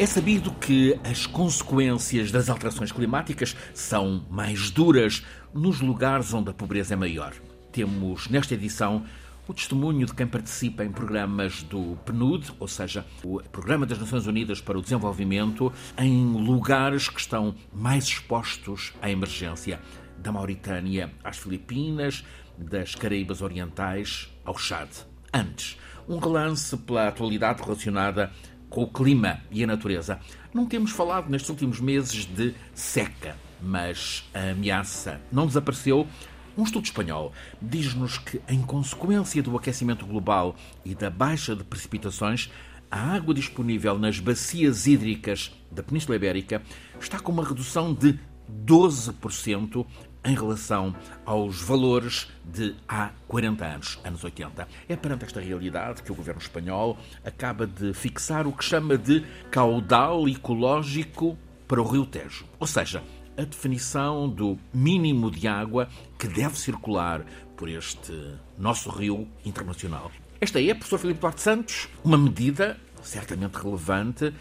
É sabido que as consequências das alterações climáticas são mais duras nos lugares onde a pobreza é maior. Temos nesta edição o testemunho de quem participa em programas do PNUD, ou seja, o Programa das Nações Unidas para o Desenvolvimento, em lugares que estão mais expostos à emergência, da Mauritânia às Filipinas, das Caraíbas Orientais ao Chad. Antes, um relance pela atualidade relacionada com o clima e a natureza. Não temos falado nestes últimos meses de seca, mas a ameaça não desapareceu. Um estudo espanhol diz-nos que, em consequência do aquecimento global e da baixa de precipitações, a água disponível nas bacias hídricas da Península Ibérica está com uma redução de 12% em relação aos valores de há 40 anos, anos 80. É perante esta realidade que o governo espanhol acaba de fixar o que chama de caudal ecológico para o Rio Tejo. Ou seja, a definição do mínimo de água que deve circular por este nosso rio internacional. Esta é, professor Filipe Duarte Santos, uma medida certamente relevante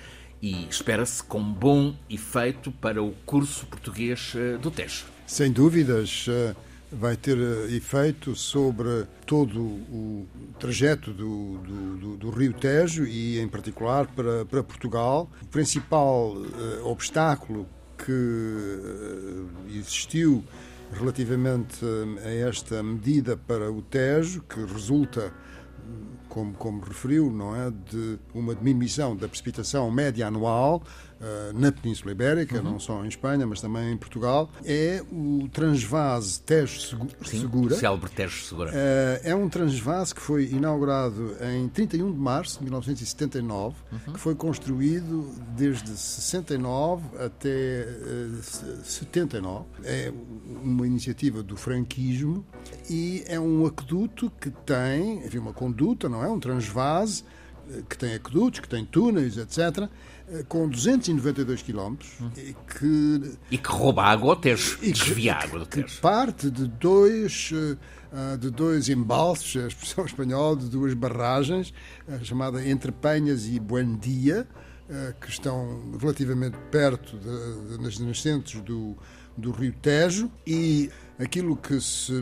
e espera-se com bom efeito para o curso português eh, do Tejo. Sem dúvidas, eh, vai ter eh, efeito sobre todo o trajeto do, do, do, Rio Tejo e, em particular, para, para Portugal. O principal uh, obstáculo que uh, existiu relativamente a esta medida para o Tejo, que resulta como, como referiu, não é, de uma diminuição da precipitação média anual na Península Ibérica, uhum. não só em Espanha, mas também em Portugal, é o transvase Tejo Segura. Sim, célebre Tejo Segura. Uh, é um transvase que foi inaugurado em 31 de março de 1979, uhum. que foi construído desde 69 até uh, 79. É uma iniciativa do franquismo e é um aqueduto que tem, enfim, uma conduta, não é? Um transvase eh, que tem aquedutos, que tem túneis, etc., eh, com 292 quilómetros hum. e que... E que rouba água ao Tejo, desvia água do Tejo. Que parte de dois, eh, de dois embalses, a expressão espanhola, de duas barragens, chamada Entre Penhas e Buendia, que estão relativamente perto de, de, nas nascentes do, do Rio Tejo e aquilo que se,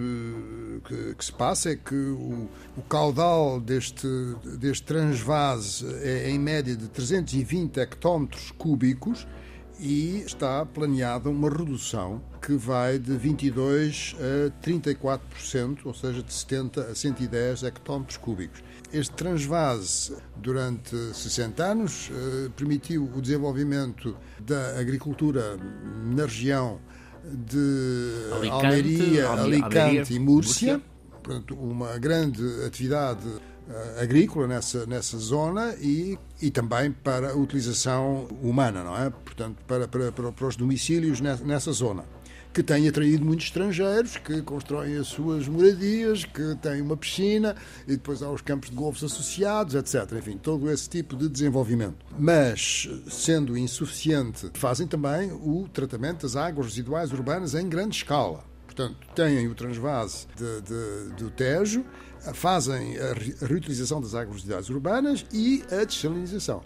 que, que se passa é que o, o, caudal deste, deste transvase é em média de 320 hectómetros cúbicos e está planeada uma redução que vai de 22 a 34%, ou seja, de 70 a 110 hectómetros cúbicos. Este transvase, durante 60 anos, eh, permitiu o desenvolvimento da agricultura na região de Alicante, Almeria, Alicante Almeria, e Múrcia, Múrcia. Portanto, uma grande atividade uh, agrícola nessa, nessa zona e, e também para a utilização humana, não é? Portanto, para, para, para os domicílios nessa, nessa zona que tem atraído muitos estrangeiros, que constroem as suas moradias, que têm uma piscina e depois há os campos de golfos associados, etc. Enfim, todo esse tipo de desenvolvimento. Mas, sendo insuficiente, fazem também o tratamento das águas residuais urbanas em grande escala. Portanto, têm o transvase de, de, do Tejo, fazem a reutilização das águas residuais urbanas e a desalinização.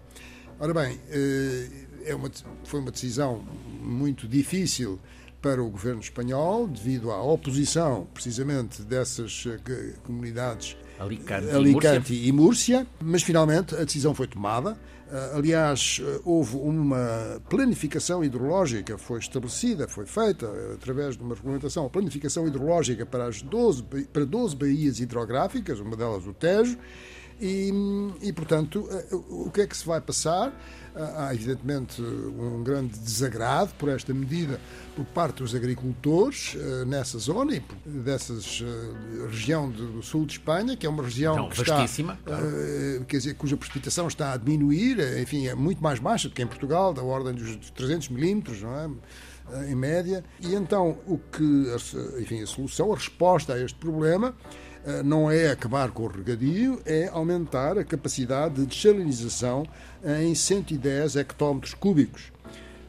Ora bem, eh, é uma, foi uma decisão muito difícil para o governo espanhol, devido à oposição, precisamente, dessas eh, comunidades Alicante, Alicante e, Múrcia. e, Múrcia. mas finalmente a decisão foi tomada. Eh, aliás, eh, houve uma planificação hidrológica, foi estabelecida, foi feita através de uma regulamentação, a planificação hidrológica para, as 12, para 12 baías hidrográficas, uma delas o Tejo, e, e, portanto, o que é que se vai passar? Há, evidentemente, um grande desagrado por esta medida por parte dos agricultores uh, nessa zona e dessa uh, região do sul de Espanha, que é uma região Não, que está, uh, quer dizer, cuja precipitação está a diminuir, enfim, é muito mais baixa do que em Portugal, da ordem dos 300 milímetros, não é? em média. E então, o que, enfim, a solução, a resposta a este problema eh, não é acabar com o regadio, é aumentar a capacidade de desalinização em 110 hectómetros cúbicos.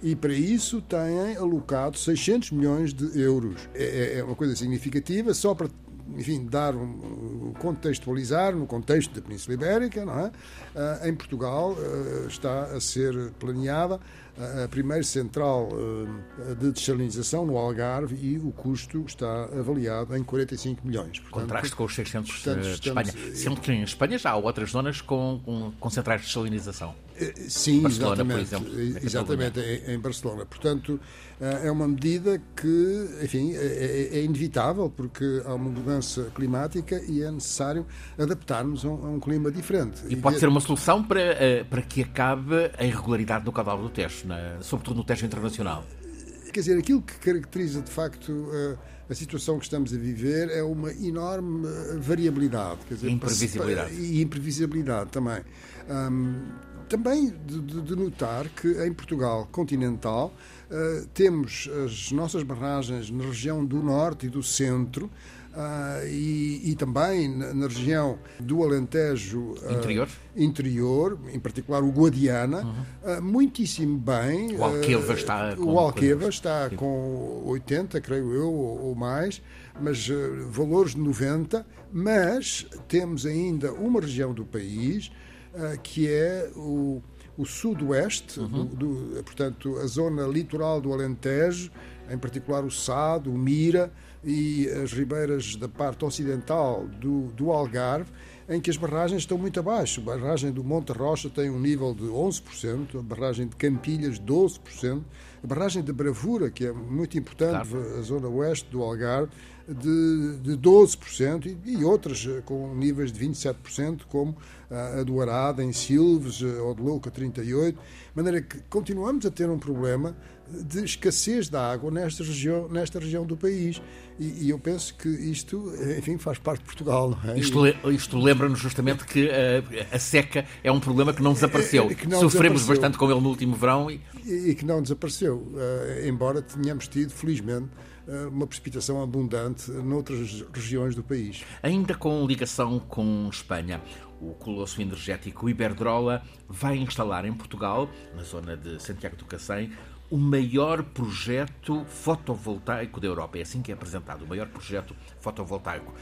E para isso têm alocado 600 milhões de euros. É, é, é uma coisa significativa, só para enfim, dar um, contextualizar no contexto da Península Ibérica, não é? Uh, em Portugal uh, está a ser planeada a primeira central uh, de desalinização no Algarve e o custo está avaliado em 45 milhões. Portanto, Contraste com os 600 portanto, de Espanha. Sendo que em Espanha já há outras zonas com, com, com centrais de desalinização. Sim, Barcelona, exatamente. Exemplo, exatamente, em, em Barcelona. Portanto, eh, é uma medida que, enfim, é, é, é, inevitável porque há uma mudança climática e é necessário adaptarmos a um, a um clima diferente. E, pode ser uma solução para, eh, para que acabe a irregularidade no caudal do Tejo, na, sobretudo no Tejo Internacional? Quer dizer, aquilo que caracteriza de facto a, eh, situação que estamos a viver é uma enorme variabilidade. Quer dizer, imprevisibilidade. E imprevisibilidade também. Um, também de, de, notar que em Portugal continental uh, temos as nossas barragens na região do norte e do centro. Uh, e, e, também na, na, região do Alentejo uh, interior. interior, em particular o Guadiana, uhum. uh, muitíssimo bem. O Alqueva está com, o Alqueva está com 80, creio eu, ou, ou mais, mas valores de 90, mas temos ainda uma região do país que é o, o sudoeste, uhum. do, do, portanto, a zona litoral do Alentejo, em particular o Sado, o Mira e as ribeiras da parte ocidental do, do Algarve, em que as barragens estão muito abaixo. A barragem do Monte Rocha tem um nível de 11%, a barragem de Campilhas 12%, a barragem de Bravura, que é muito importante, claro. a zona oeste do Algarve, de, de 12% e, e outras eh, com níveis de 27%, como a do Arada, em Silves, eh, ou de Louca 38, de maneira que continuamos a ter um problema de escassez de água nesta região, nesta região do país. E, e eu penso que isto, enfim, faz parte de Portugal. É? Isto, isto lembra-nos justamente que a, eh, a, seca é um problema que não desapareceu. É, que não Sofremos desapareceu. bastante com ele no último verão. E, e que não desapareceu, uh, embora tenhamos tido, felizmente, uma precipitação abundante noutras regiões do país. Ainda com ligação com Espanha, o colosso energético Iberdrola vai instalar em Portugal, na zona de Santiago do Cacém, o maior projeto fotovoltaico da Europa. É assim que é apresentado, o maior projeto fotovoltaico.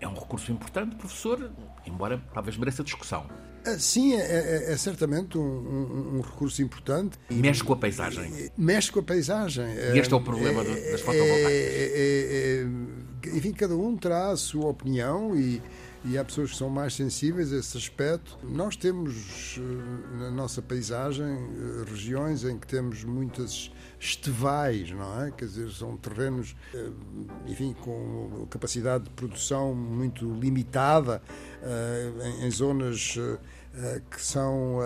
É um recurso importante, professor, embora talvez mereça discussão. Ah, sim, é, é, é certamente um, um, um, recurso importante. Mexe com a paisagem. Mexe com a paisagem. E este é o problema é, das fotovoltaicas. É, é, enfim, cada um terá a sua opinião e e há pessoas que são mais sensíveis a esse aspecto. Nós temos eh, na nossa paisagem eh, regiões em que temos muitas estevais, não é? Quer dizer, são terrenos, eh, enfim, com capacidade de produção muito limitada, em zonas que são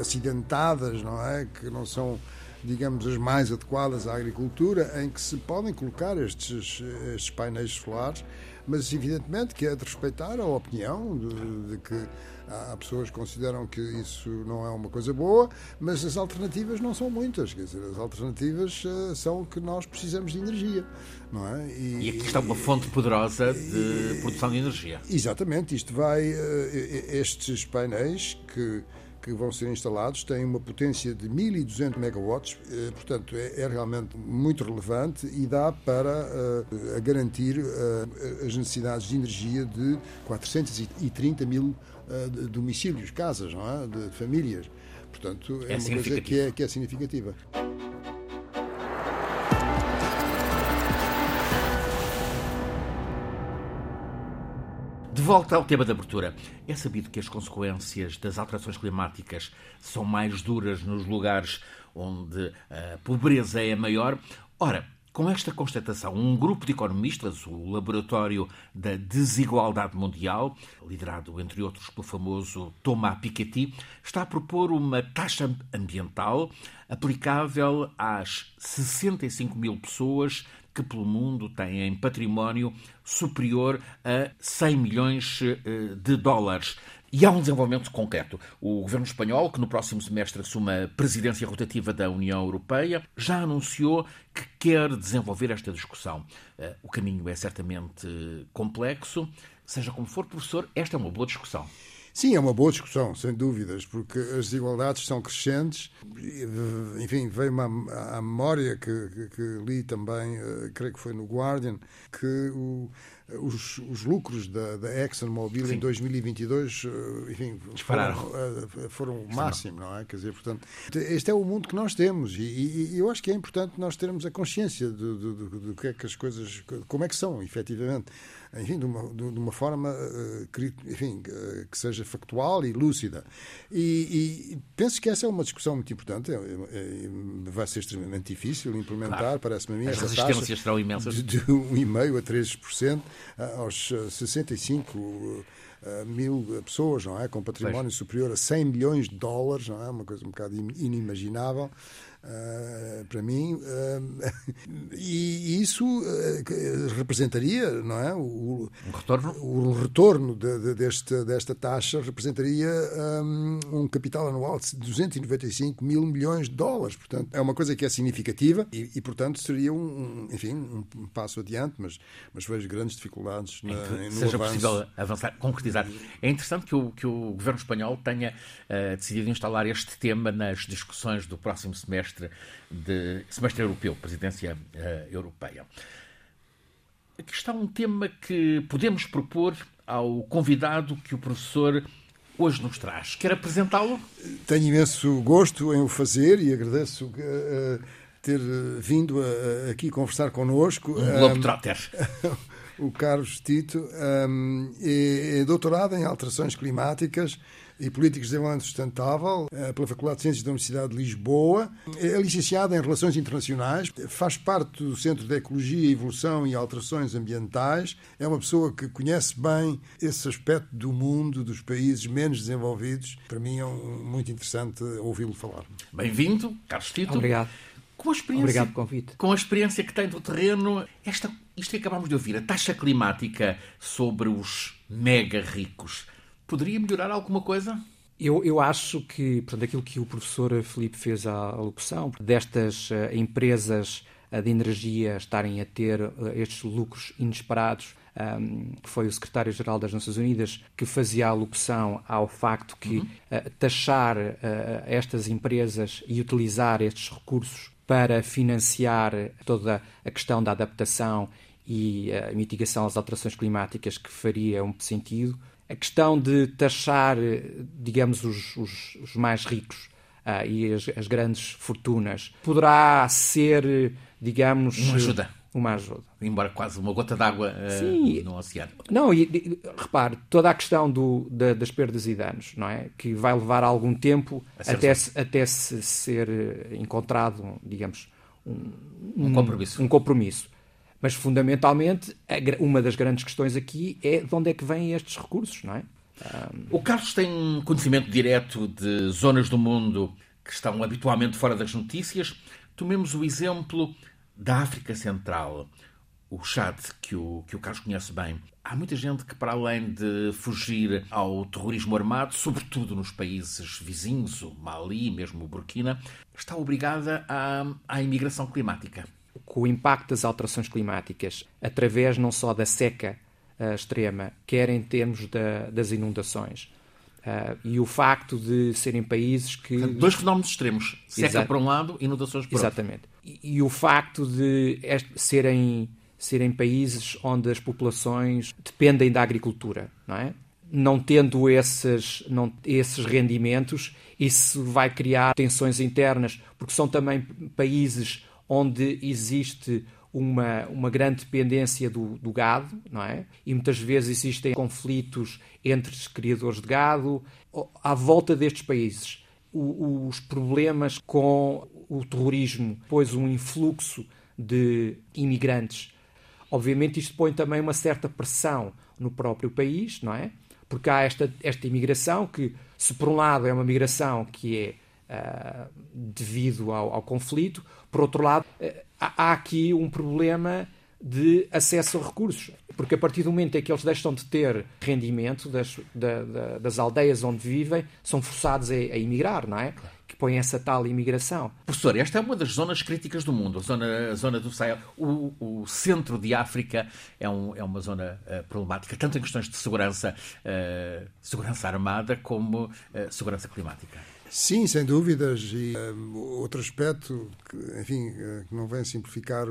acidentadas, não é? Que não são digamos, as mais adequadas à agricultura, em que se podem colocar estes, estes painéis solares mas evidentemente que é de respeitar a opinião de, de, que há pessoas que consideram que isso não é uma coisa boa, mas as alternativas não são muitas, quer dizer, as alternativas uh, são que nós precisamos de energia, não é? E, e aqui está uma fonte poderosa de e, produção de energia. Exatamente, isto vai, uh, estes painéis que que vão ser instalados têm uma potência de 1.200 megawatts, eh, portanto é, é, realmente muito relevante e dá para uh, garantir uh, as necessidades de energia de 430 mil uh, domicílios, casas, não é? de famílias. Portanto, é, é uma coisa que é, que é significativa. De volta ao tema da abertura. É sabido que as consequências das alterações climáticas são mais duras nos lugares onde a pobreza é maior. Ora, com esta constatação, um grupo de economistas, o Laboratório da Desigualdade Mundial, liderado entre outros pelo famoso Thomas Piketty, está a propor uma taxa ambiental aplicável às 65 mil pessoas que pelo mundo têm património superior a 100 milhões eh, de dólares. E há um desenvolvimento concreto. O governo espanhol, que no próximo semestre assume a presidência rotativa da União Europeia, já anunciou que quer desenvolver esta discussão. Eh, o caminho é certamente complexo. Seja como for, professor, esta é uma boa discussão. Sim, é uma boa discussão, sem dúvidas, porque as desigualdades são crescentes. Enfim, veio-me à, memória que, que, que, li também, uh, creio que foi no Guardian, que o, os, os lucros da, da ExxonMobil Sim. em 2022, eh, enfim, Dispararam. foram, foram o máximo, não é? Quer dizer, portanto, este é o mundo que nós temos e, e eu acho que é importante nós termos a consciência do, do, do, do que é que as coisas, como é que são, efetivamente enfim, de uma, de uma forma eh, enfim, que seja factual e lúcida. E, e, penso que essa é uma discussão muito importante. É, é, vai ser extremamente difícil implementar, claro. parece-me a mim, As resistências serão imensas. De, de 1,5% a 13% aos 65 eh, mil pessoas, não é? Com património pois. superior a 100 milhões de dólares, não é? Uma coisa um bocado inimaginável. Uh, para mim, uh, e isso uh, representaria, não é? O, um retorno? O retorno de, de, deste, desta taxa representaria um, um, capital anual de 295 mil milhões de dólares. Portanto, é uma coisa que é significativa e, e portanto, seria um, enfim, um passo adiante, mas, mas vejo grandes dificuldades na, em que seja avanço. possível avançar, concretizar. É interessante que o, que o governo espanhol tenha decidido instalar este tema nas discussões do próximo semestre semestre, de, semestre europeu, presidência uh, europeia. Aqui está um tema que podemos propor ao convidado que o professor hoje nos traz. Quer apresentá-lo? Tenho imenso gosto em o fazer e agradeço uh, ter vindo a, aqui conversar connosco. Um Globetrotter. o Carlos Tito um, é, é doutorado em alterações climáticas e Políticos de Desenvolvimento Sustentável eh, pela Faculdade de Ciências da Universidade de Lisboa. É licenciado em Relações Internacionais, faz parte do Centro de Ecologia, Evolução e Alterações Ambientais. É uma pessoa que conhece bem esse aspecto do mundo, dos países menos desenvolvidos. Para mim é um, muito interessante ouvi-lo falar. Bem-vindo, Carlos Tito. Obrigado. Com a experiência, Obrigado pelo convite. Com a experiência que tem do terreno, esta, isto que acabamos de ouvir, a taxa climática sobre os mega ricos, Poderia melhorar alguma coisa? Eu, eu acho que, portanto, aquilo que o professor Felipe fez a alocução, destas uh, empresas uh, de energia estarem a ter uh, estes lucros inesperados, um, ehm, foi o secretário-geral das Nações Unidas que fazia a alocução ao facto que uhum. taxar estas empresas e utilizar estes recursos para financiar toda a questão da adaptação e a mitigação às alterações climáticas que faria um sentido a questão de taxar, digamos, os, os, os mais ricos uh, e as, as, grandes fortunas poderá ser, digamos. Uma ajuda. Uma ajuda. Embora quase uma gota d'água uh, no oceano. Não, e, e, repare, toda a questão do, da, das perdas e danos, não é? Que vai levar algum tempo até se, até se ser encontrado, digamos, um, um compromisso. Um compromisso. Mas, fundamentalmente, uma das grandes questões aqui é de onde é que vêm estes recursos, não é? O Carlos tem conhecimento direto de zonas do mundo que estão habitualmente fora das notícias. Tomemos o exemplo da África Central, o Chad, que o, que o Carlos conhece bem. Há muita gente que, para além de fugir ao terrorismo armado, sobretudo nos países vizinhos, o Mali, mesmo o Burkina, está obrigada à, à imigração climática com o impacto das alterações climáticas, através não só da seca uh, extrema, quer em termos da, das inundações. Uh, e o facto de serem países que. Dois fenómenos extremos. Seca Exato. por um lado, inundações por Exatamente. outro. Exatamente. E, e, o facto de serem, serem países onde as populações dependem da agricultura, não é? Não tendo esses, não, esses rendimentos, isso vai criar tensões internas, porque são também países onde existe uma, uma grande dependência do, do, gado, não é? E muitas vezes existem conflitos entre os criadores de gado. À volta destes países, o, os problemas com o terrorismo, depois um influxo de imigrantes. Obviamente isto põe também uma certa pressão no próprio país, não é? Porque há esta, esta imigração que, se por um lado é uma migração que é uh, devido ao, ao conflito, por outro lado, eh, há aqui um problema de acesso a recursos. Porque a partir do momento em que eles deixam de ter rendimento das, da, da, das aldeias onde vivem, são forçados a, a emigrar, não é? Que põe essa tal imigração. Professor, esta é uma das zonas críticas do mundo, a zona, a zona do Sahel. O, o centro de África é, um, é uma zona uh, problemática, tanto em questões de segurança, uh, segurança armada, como uh, segurança climática. Sim, sem dúvidas. E um, outro aspecto que, enfim, eh, que não vem simplificar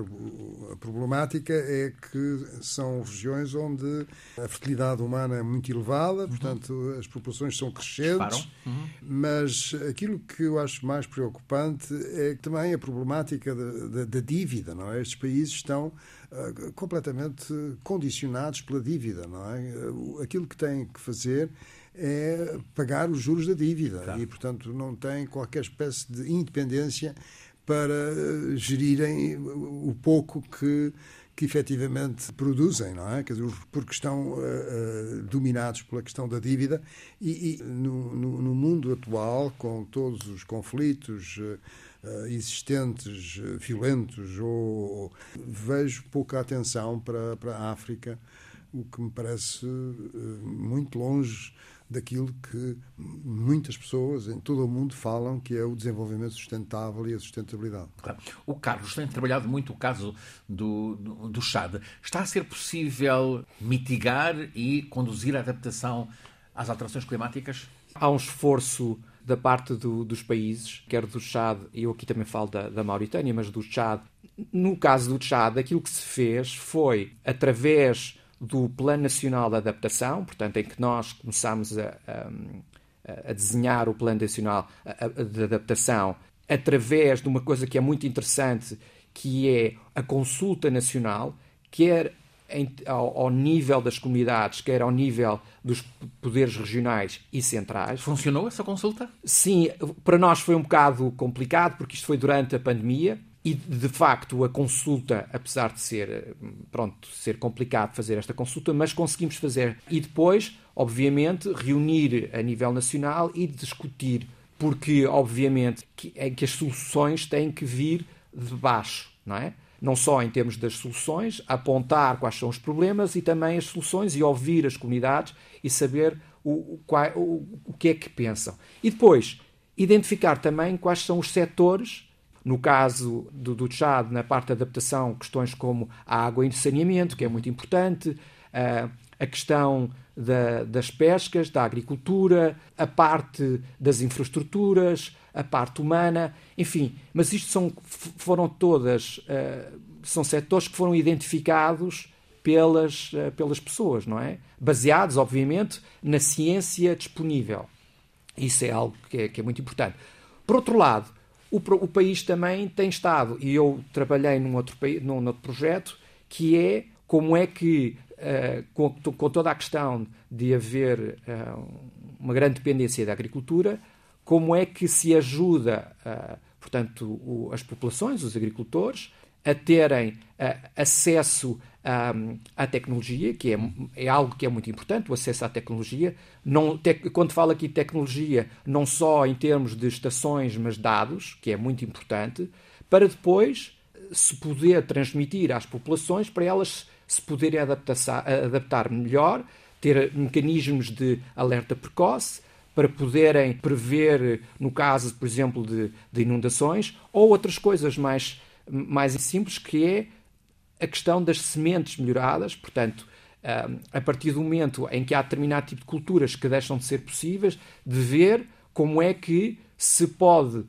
a problemática é que são regiões onde a fertilidade humana é muito elevada, uhum. portanto, as populações são crescentes. Uhum. Mas aquilo que eu acho mais preocupante é também a problemática da dívida, não é? Estes países estão uh, completamente condicionados pela dívida, não é? Aquilo que têm que fazer é pagar os juros da dívida claro. e, portanto, não tem qualquer espécie de independência para eh, gerirem o pouco que, que efetivamente produzem, não é? Quer dizer, porque estão uh, uh, dominados pela questão da dívida e, e no, no, no, mundo atual, com todos os conflitos uh, existentes, violentos, ou, vejo pouca atenção para, para a África, o que me parece muito longe daquilo que muitas pessoas em todo o mundo falam que é o desenvolvimento sustentável e a sustentabilidade. Claro. O Carlos tem trabalhado muito o caso do, do, do Chad. Está a ser possível mitigar e conduzir a adaptação às alterações climáticas? Há um esforço da parte do, dos países, quer do Chad, e eu aqui também falo da, da Mauritânia, mas do Chad. No caso do Chad, aquilo que se fez foi, através do Plano Nacional de Adaptação, portanto, em que nós começámos a, a, a desenhar o Plano Nacional de Adaptação através de uma coisa que é muito interessante, que é a consulta nacional, quer em, ao, ao, nível das comunidades, quer ao nível dos poderes regionais e centrais. Funcionou essa consulta? Sim, para nós foi um bocado complicado, porque isto foi durante a pandemia. E, de facto, a consulta, apesar de ser, pronto, ser complicado fazer esta consulta, mas conseguimos fazer. E depois, obviamente, reunir a nível nacional e discutir, porque, obviamente, que, é que as soluções têm que vir de baixo, não é? Não só em termos das soluções, apontar quais são os problemas e também as soluções e ouvir as comunidades e saber o, o, o, o que é que pensam. E depois, identificar também quais são os setores no caso do, do Tchad, na parte da adaptação, questões como a água e saneamento, que é muito importante, uh, a questão da, das pescas, da agricultura, a parte das infraestruturas, a parte humana, enfim. Mas isto são, foram todas, uh, são setores que foram identificados pelas, uh, pelas pessoas, não é? Baseados, obviamente, na ciência disponível. Isso é algo que é, que é muito importante. Por outro lado, o, o país também tem estado, e eu trabalhei num outro, num outro projeto, que é como é que, uh, com, com, toda a questão de haver uh, uma grande dependência da agricultura, como é que se ajuda, uh, portanto, o, as populações, os agricultores, a terem acesso um, à tecnologia, que é, é, algo que é muito importante, o acesso à tecnologia. Não, quando falo aqui de tecnologia, não só em termos de estações, mas dados, que é muito importante, para depois se poder transmitir às populações para elas se poderem adaptar, adaptar melhor, ter mecanismos de alerta precoce, para poderem prever, no caso, por exemplo, de, de inundações, ou outras coisas mais, mais simples, que é a questão das sementes melhoradas, portanto, a partir do momento em que há determinado tipo de culturas que deixam de ser possíveis, de ver como é que se pode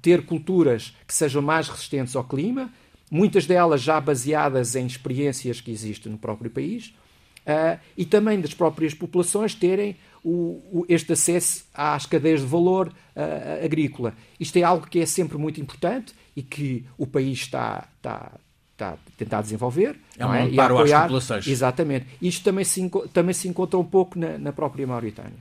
ter culturas que sejam mais resistentes ao clima, muitas delas já baseadas em experiências que existem no próprio país, e também das próprias populações terem este acesso às cadeias de valor agrícola. Isto é algo que é sempre muito importante e que o país está, está, está a tentar desenvolver. É um é? amparo às populações. Exatamente. Isto também se, também se encontra um pouco na, na própria Mauritânia.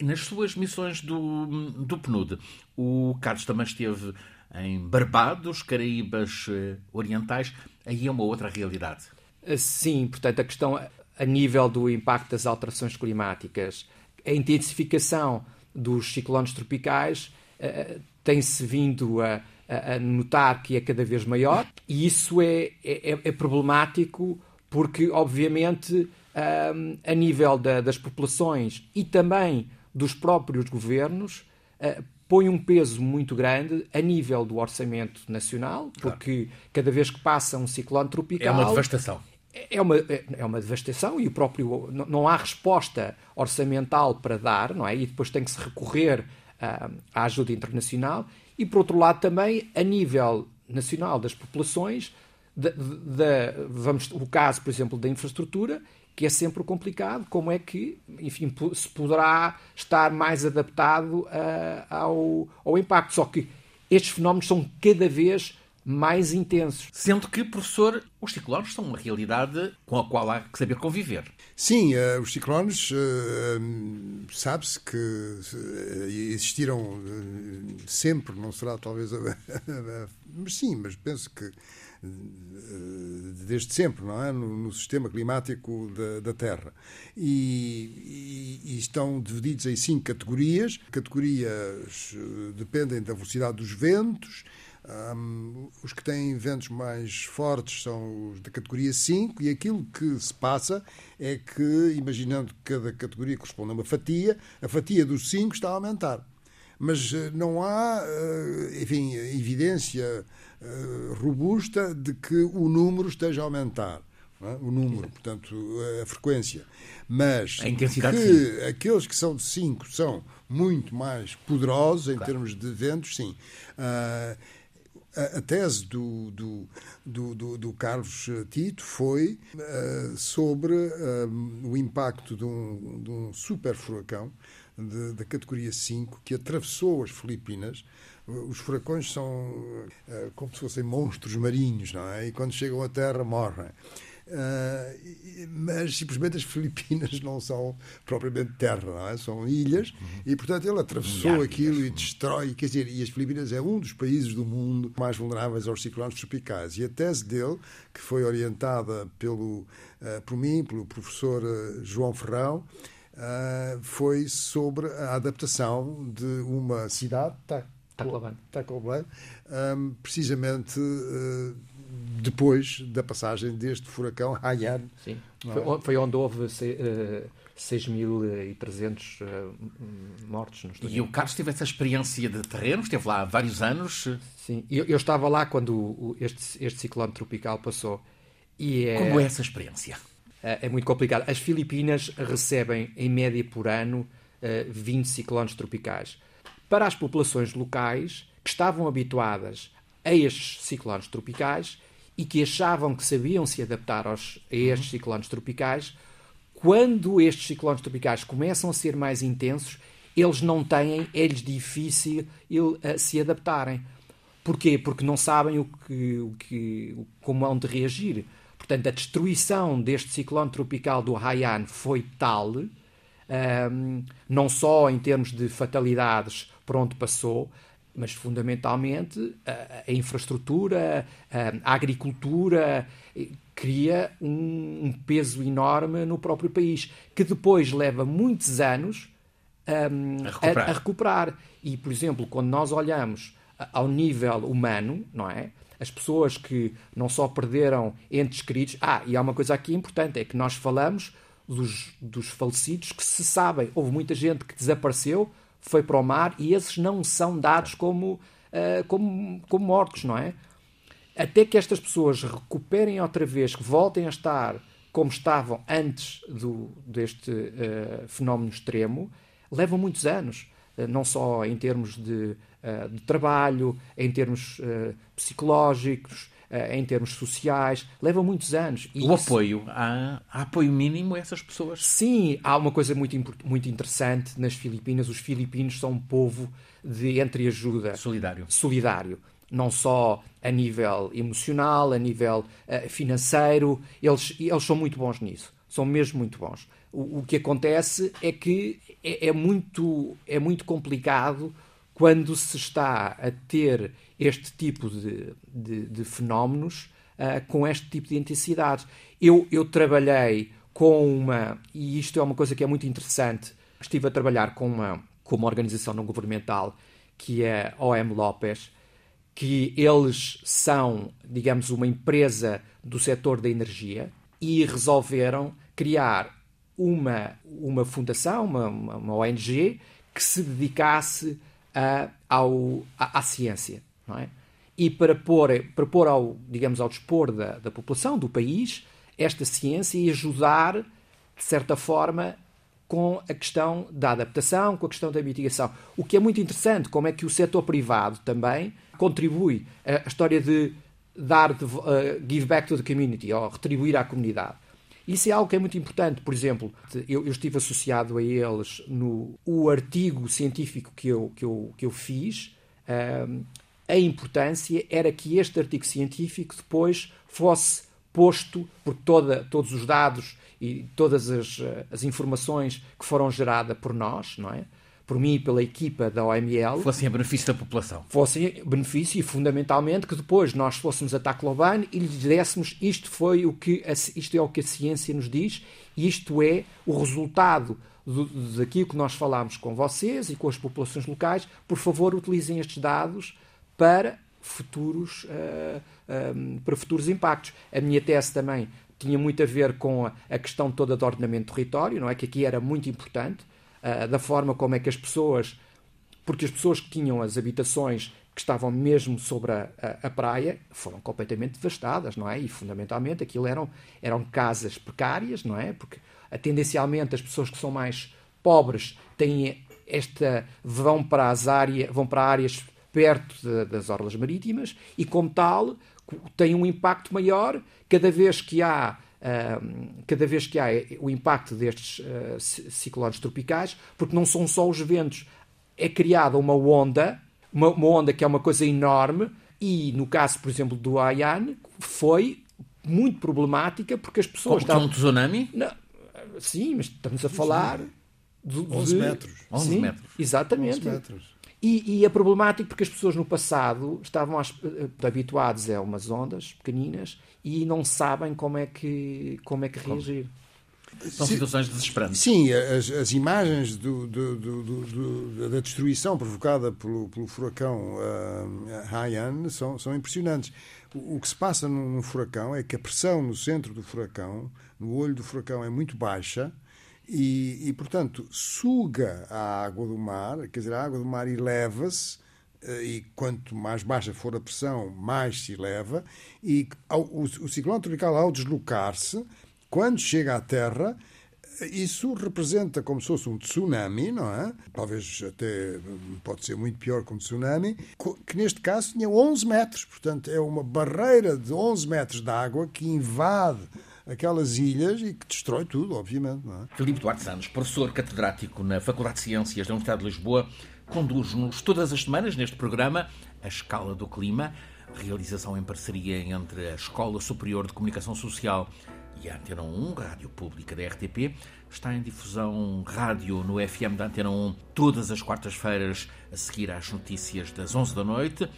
Nas suas missões do, do PNUD, o Carlos também esteve em Barbados, Caraíbas eh, Orientais. Aí é uma outra realidade. Eh, sim, portanto, a questão a nível do impacto das alterações climáticas, a intensificação dos ciclones tropicais uh, tem-se vindo a a, notar que é cada vez maior, e isso é, é, é problemático porque, obviamente, um, a nível da, das populações e também dos próprios governos, uh, põe um peso muito grande a nível do orçamento nacional, porque claro. cada vez que passa um ciclone tropical. É uma devastação. É, é uma, é uma devastação e o próprio não há resposta orçamental para dar, não é? E depois tem que se recorrer à ajuda internacional e, por outro lado, também a nível nacional das populações, de, de, vamos, o caso, por exemplo, da infraestrutura, que é sempre complicado, como é que, enfim, se poderá estar mais adaptado uh, ao, ao impacto. Só que estes fenómenos são cada vez mais intensos. Sendo que, professor, os ciclones são uma realidade com a qual há que saber conviver. Sim, uh, os ciclones, uh, sabe-se que uh, existiram sempre, não será talvez. mas sim, mas penso que desde sempre, não é? No, no sistema climático da, da Terra. E, e, e, estão divididos em cinco categorias. Categorias dependem da velocidade dos ventos, um, os que têm ventos mais fortes são os da categoria 5 e aquilo que se passa é que, imaginando que cada categoria corresponde a uma fatia, a fatia dos 5 está a aumentar. Mas eh, não há, eh, enfim, evidência eh, robusta de que o número esteja a aumentar. É? o número, portanto, a frequência. Mas a intensidade que sim. aqueles que são de 5 são muito mais poderosos em claro. termos de ventos, sim. Uh, a, tese do, do, do, do, Carlos Tito foi uh, sobre uh, o impacto de um, de um super furacão da categoria 5 que atravessou as Filipinas. Os furacões são uh, como se fossem monstros marinhos, não é? E quando chegam à Terra morrem. Uh, mas simplesmente as Filipinas não são propriamente terra, é? são ilhas, uhum. e portanto ele atravessou aquilo e destrói. Quer dizer, e as Filipinas é um dos países do mundo mais vulneráveis aos ciclones tropicais. E a tese dele, que foi orientada pelo, uh, por mim, pelo professor uh, João Ferrão, foi sobre a adaptação de uma cidade, Tacloban, um, precisamente depois da passagem deste furacão Haiyan. Sim, foi, foi, onde houve uh, 6.300 uh, mortos. No e o Carlos teve essa experiência de terreno, esteve lá há vários anos. Sim, eu, eu estava lá quando este, este ciclone tropical passou. E é, Como é essa experiência? É, é muito complicado. As Filipinas recebem, em média por ano, 20 eh, ciclones tropicais. Para as populações locais, que estavam habituadas a estes ciclones tropicais, e que achavam que sabiam se adaptar aos, a estes uhum. ciclones tropicais, quando estes ciclones tropicais começam a ser mais intensos, eles não têm, é-lhes difícil uh, se adaptarem. Porquê? Porque não sabem o que, o que, como hão de reagir. Portanto, a destruição deste ciclone tropical do Haiyan foi tal, um, ehm, não só em termos de fatalidades por onde passou, mas fundamentalmente a, a infraestrutura, a, a, agricultura cria um, um, peso enorme no próprio país, que depois leva muitos anos um, a, recuperar. a, recuperar. E, por exemplo, quando nós olhamos ao nível humano, não é? As pessoas que não só perderam entes queridos. Ah, e há uma coisa aqui importante: é que nós falamos dos, dos falecidos que se sabem. Houve muita gente que desapareceu foi para o mar e esses não são dados como, uh, como, como mortos, não é? Até que estas pessoas recuperem outra vez, que voltem a estar como estavam antes do, deste uh, fenómeno extremo, levam muitos anos. Uh, não só em termos de, de trabalho, em termos psicológicos, eh, em termos sociais, leva muitos anos. E o isso... apoio, há, há, apoio mínimo a essas pessoas? Sim, há uma coisa muito, muito interessante nas Filipinas. Os filipinos são um povo de entreajuda. Solidário. Solidário. Não só a nível emocional, a nível uh, financeiro, eles, eles são muito bons nisso. São mesmo muito bons. O, o que acontece é que é, é, muito, é muito complicado quando se está a ter este tipo de, de, de fenómenos uh, com este tipo de intensidade. Eu, eu trabalhei com uma, e isto é uma coisa que é muito interessante, estive a trabalhar com uma, com uma organização não governamental que é a OM Lopes, que eles são, digamos, uma empresa do setor da energia e resolveram criar uma, uma fundação, uma, uma ONG, que se dedicasse a, ao, à, à, ciência. Não é? E para pôr, para pôr ao, digamos, ao dispor da, da população, do país, esta ciência e ajudar, de certa forma, com a questão da adaptação, com a questão da mitigação. O que é muito interessante, como é que o setor privado também contribui a história de dar, de, uh, give back to the community, ou retribuir à comunidade. Isso é algo que é muito importante. Por exemplo, eu, eu estive associado a eles no o artigo científico que eu, que eu, que eu fiz. Uh, a importância era que este artigo científico depois fosse posto por toda, todos os dados e todas as, eh, as informações que foram geradas por nós, não é? por mim e pela equipa da OML. Fossem a benefício da população. Fossem benefício e, fundamentalmente, que depois nós fôssemos a Tacloban e lhes dessemos isto, foi o que a, isto é o que a ciência nos diz, e isto é o resultado do, daquilo que nós falámos com vocês e com as populações locais. Por favor, utilizem estes dados para futuros, uh, um, para futuros impactos. A minha tese também tinha muito a ver com a, questão toda do ordenamento do território, não é? Que aqui era muito importante, uh, da forma como é que as pessoas, porque as pessoas que tinham as habitações que estavam mesmo sobre a, a, a, praia foram completamente devastadas, não é? E fundamentalmente aquilo eram, eram casas precárias, não é? Porque tendencialmente as pessoas que são mais pobres têm esta vão para as áreas, vão para áreas perto de, das orlas marítimas e como tal tem um impacto maior cada vez que há cada vez que há o impacto destes uh, ciclones tropicais, porque não são só os ventos, é criada uma onda, uma, onda que é uma coisa enorme, e no caso, por exemplo, do Haiyan, foi muito problemática porque as pessoas. Como estavam... um tsunami? Não, sim, mas estamos a falar. De, 11 metros. 11 sim, metros. Exatamente. 11 metros. E, e, é problemático porque as pessoas no passado estavam eh, habituadas a umas ondas pequeninas e não sabem como é que, como é que reagir. São sim, situações desesperantes. Sim, as, as imagens do, do, do, da destruição provocada pelo, pelo furacão uh, Haiyan são, são impressionantes. O, o, que se passa no, no furacão é que a pressão no centro do furacão, no olho do furacão, é muito baixa e, e, portanto, suga a água do mar, quer dizer, a água do mar eleva-se, eh, e quanto mais baixa for a pressão, mais se eleva, e ao, o, o ciclone tropical, ao deslocar-se, quando chega à Terra, isso representa como se fosse um tsunami, não é? Talvez até pode ser muito pior que um tsunami, que neste caso tinha 11 metros, portanto é uma barreira de 11 metros de água que invade aquelas ilhas e que destrói tudo, obviamente. Não é? Filipe Duarte Santos, professor catedrático na Faculdade de Ciências da Universidade de Lisboa, conduz-nos todas as semanas neste programa A Escala do Clima, realização em parceria entre a Escola Superior de Comunicação Social e a Antena 1, rádio pública da RTP. Está em difusão rádio no FM da Antena 1 todas as quartas-feiras a seguir às notícias das 11 da noite.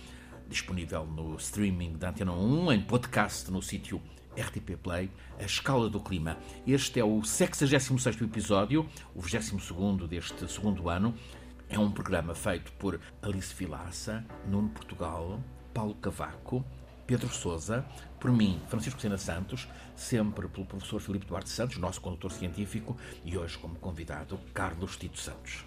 Disponível no streaming da Antena 1, em podcast no sítio RTP Play, A Escala do Clima. Este é o 66º episódio, o 22º deste segundo ano. É um programa feito por Alice Vilaça, Nuno Portugal, Paulo Cavaco, Pedro Sousa, por mim, Francisco Sena Santos, sempre pelo professor Filipe Duarte Santos, nosso condutor científico, e hoje como convidado, Carlos Tito Santos.